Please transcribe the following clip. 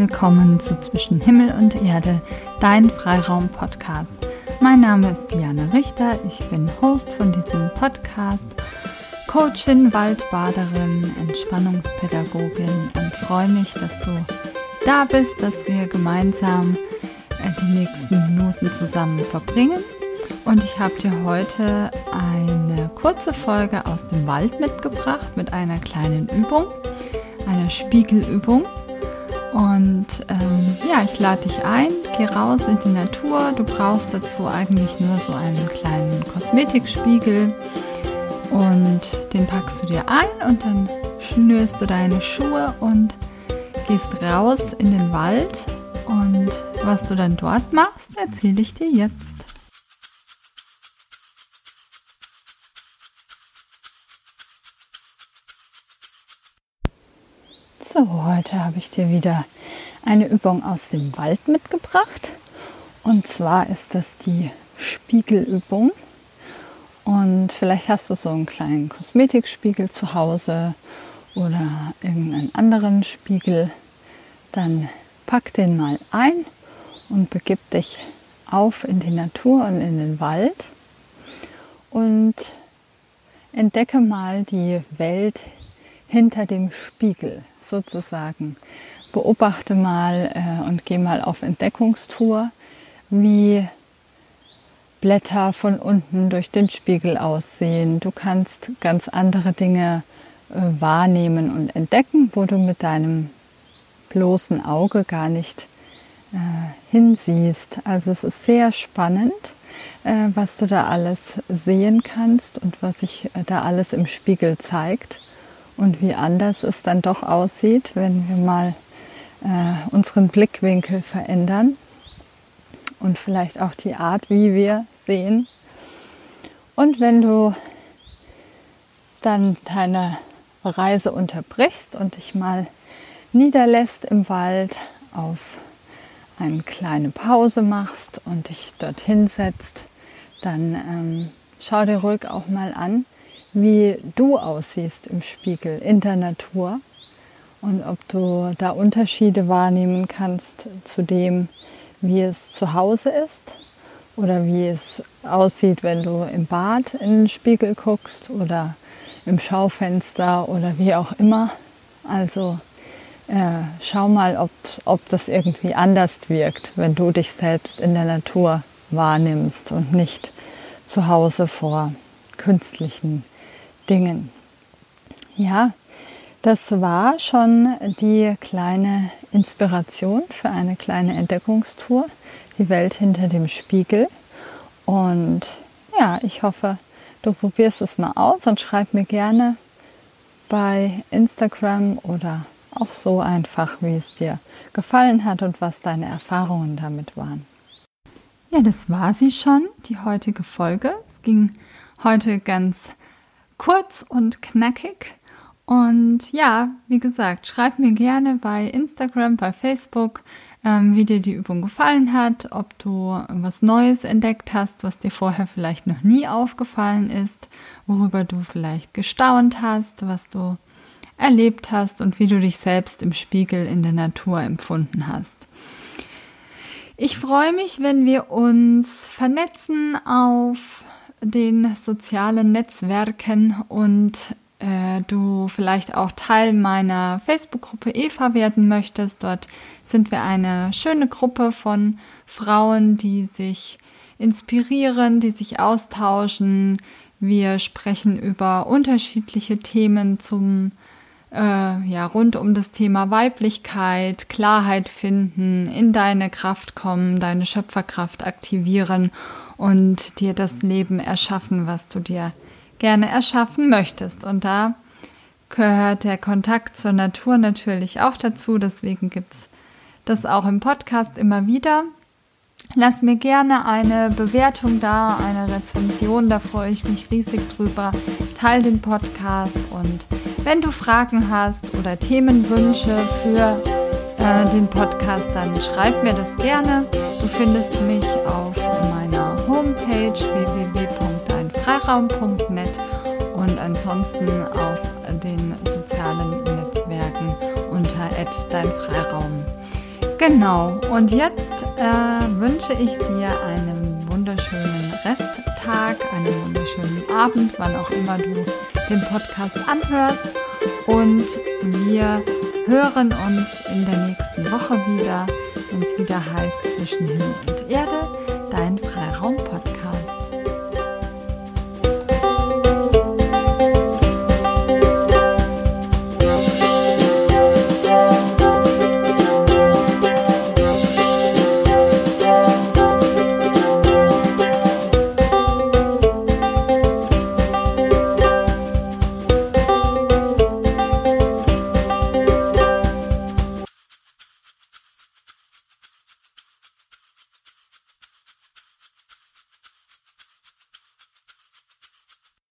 willkommen zu Zwischen Himmel und Erde, dein Freiraum-Podcast. Mein Name ist Diana Richter, ich bin Host von diesem Podcast, Coachin, Waldbaderin, Entspannungspädagogin und freue mich, dass du da bist, dass wir gemeinsam äh, die nächsten Minuten zusammen verbringen. Und ich habe dir heute eine kurze Folge aus dem Wald mitgebracht mit einer kleinen Übung, einer Spiegelübung. Und ähm, ja, ich lade dich ein, geh raus in die Natur. Du brauchst dazu eigentlich nur so einen kleinen Kosmetikspiegel und den packst du dir ein und dann schnürst du deine Schuhe und gehst raus in den Wald. Und was du dann dort machst, erzähle ich dir jetzt. Heute habe ich dir wieder eine Übung aus dem Wald mitgebracht. Und zwar ist das die Spiegelübung. Und vielleicht hast du so einen kleinen Kosmetikspiegel zu Hause oder irgendeinen anderen Spiegel. Dann pack den mal ein und begib dich auf in die Natur und in den Wald und entdecke mal die Welt hinter dem Spiegel sozusagen. Beobachte mal äh, und geh mal auf Entdeckungstour, wie Blätter von unten durch den Spiegel aussehen. Du kannst ganz andere Dinge äh, wahrnehmen und entdecken, wo du mit deinem bloßen Auge gar nicht äh, hinsiehst. Also es ist sehr spannend, äh, was du da alles sehen kannst und was sich äh, da alles im Spiegel zeigt und wie anders es dann doch aussieht, wenn wir mal äh, unseren Blickwinkel verändern und vielleicht auch die Art, wie wir sehen. Und wenn du dann deine Reise unterbrichst und dich mal niederlässt im Wald, auf eine kleine Pause machst und dich dorthin setzt, dann ähm, schau dir ruhig auch mal an, wie du aussiehst im Spiegel in der Natur und ob du da Unterschiede wahrnehmen kannst zu dem, wie es zu Hause ist oder wie es aussieht, wenn du im Bad in den Spiegel guckst oder im Schaufenster oder wie auch immer. Also äh, schau mal, ob, ob das irgendwie anders wirkt, wenn du dich selbst in der Natur wahrnimmst und nicht zu Hause vor künstlichen Dingen. Ja, das war schon die kleine Inspiration für eine kleine Entdeckungstour, die Welt hinter dem Spiegel. Und ja, ich hoffe, du probierst es mal aus und schreib mir gerne bei Instagram oder auch so einfach, wie es dir gefallen hat und was deine Erfahrungen damit waren. Ja, das war sie schon, die heutige Folge. Es ging heute ganz kurz und knackig. Und ja, wie gesagt, schreib mir gerne bei Instagram, bei Facebook, ähm, wie dir die Übung gefallen hat, ob du was Neues entdeckt hast, was dir vorher vielleicht noch nie aufgefallen ist, worüber du vielleicht gestaunt hast, was du erlebt hast und wie du dich selbst im Spiegel in der Natur empfunden hast. Ich freue mich, wenn wir uns vernetzen auf den sozialen Netzwerken und äh, du vielleicht auch Teil meiner Facebook-Gruppe Eva werden möchtest. Dort sind wir eine schöne Gruppe von Frauen, die sich inspirieren, die sich austauschen. Wir sprechen über unterschiedliche Themen zum äh, ja rund um das Thema Weiblichkeit, Klarheit finden, in deine Kraft kommen, deine Schöpferkraft aktivieren und dir das Leben erschaffen, was du dir gerne erschaffen möchtest. Und da gehört der Kontakt zur Natur natürlich auch dazu. Deswegen gibt's das auch im Podcast immer wieder. Lass mir gerne eine Bewertung da, eine Rezension, da freue ich mich riesig drüber. Teil den Podcast und wenn du Fragen hast oder Themenwünsche für äh, den Podcast, dann schreib mir das gerne. Du findest mich auf Homepage www.deinfreiraum.net und ansonsten auf den sozialen Netzwerken unter dein Freiraum. Genau, und jetzt äh, wünsche ich dir einen wunderschönen Resttag, einen wunderschönen Abend, wann auch immer du den Podcast anhörst. Und wir hören uns in der nächsten Woche wieder, wenn es wieder heißt zwischen Himmel und Erde, dein Freiraum Podcast.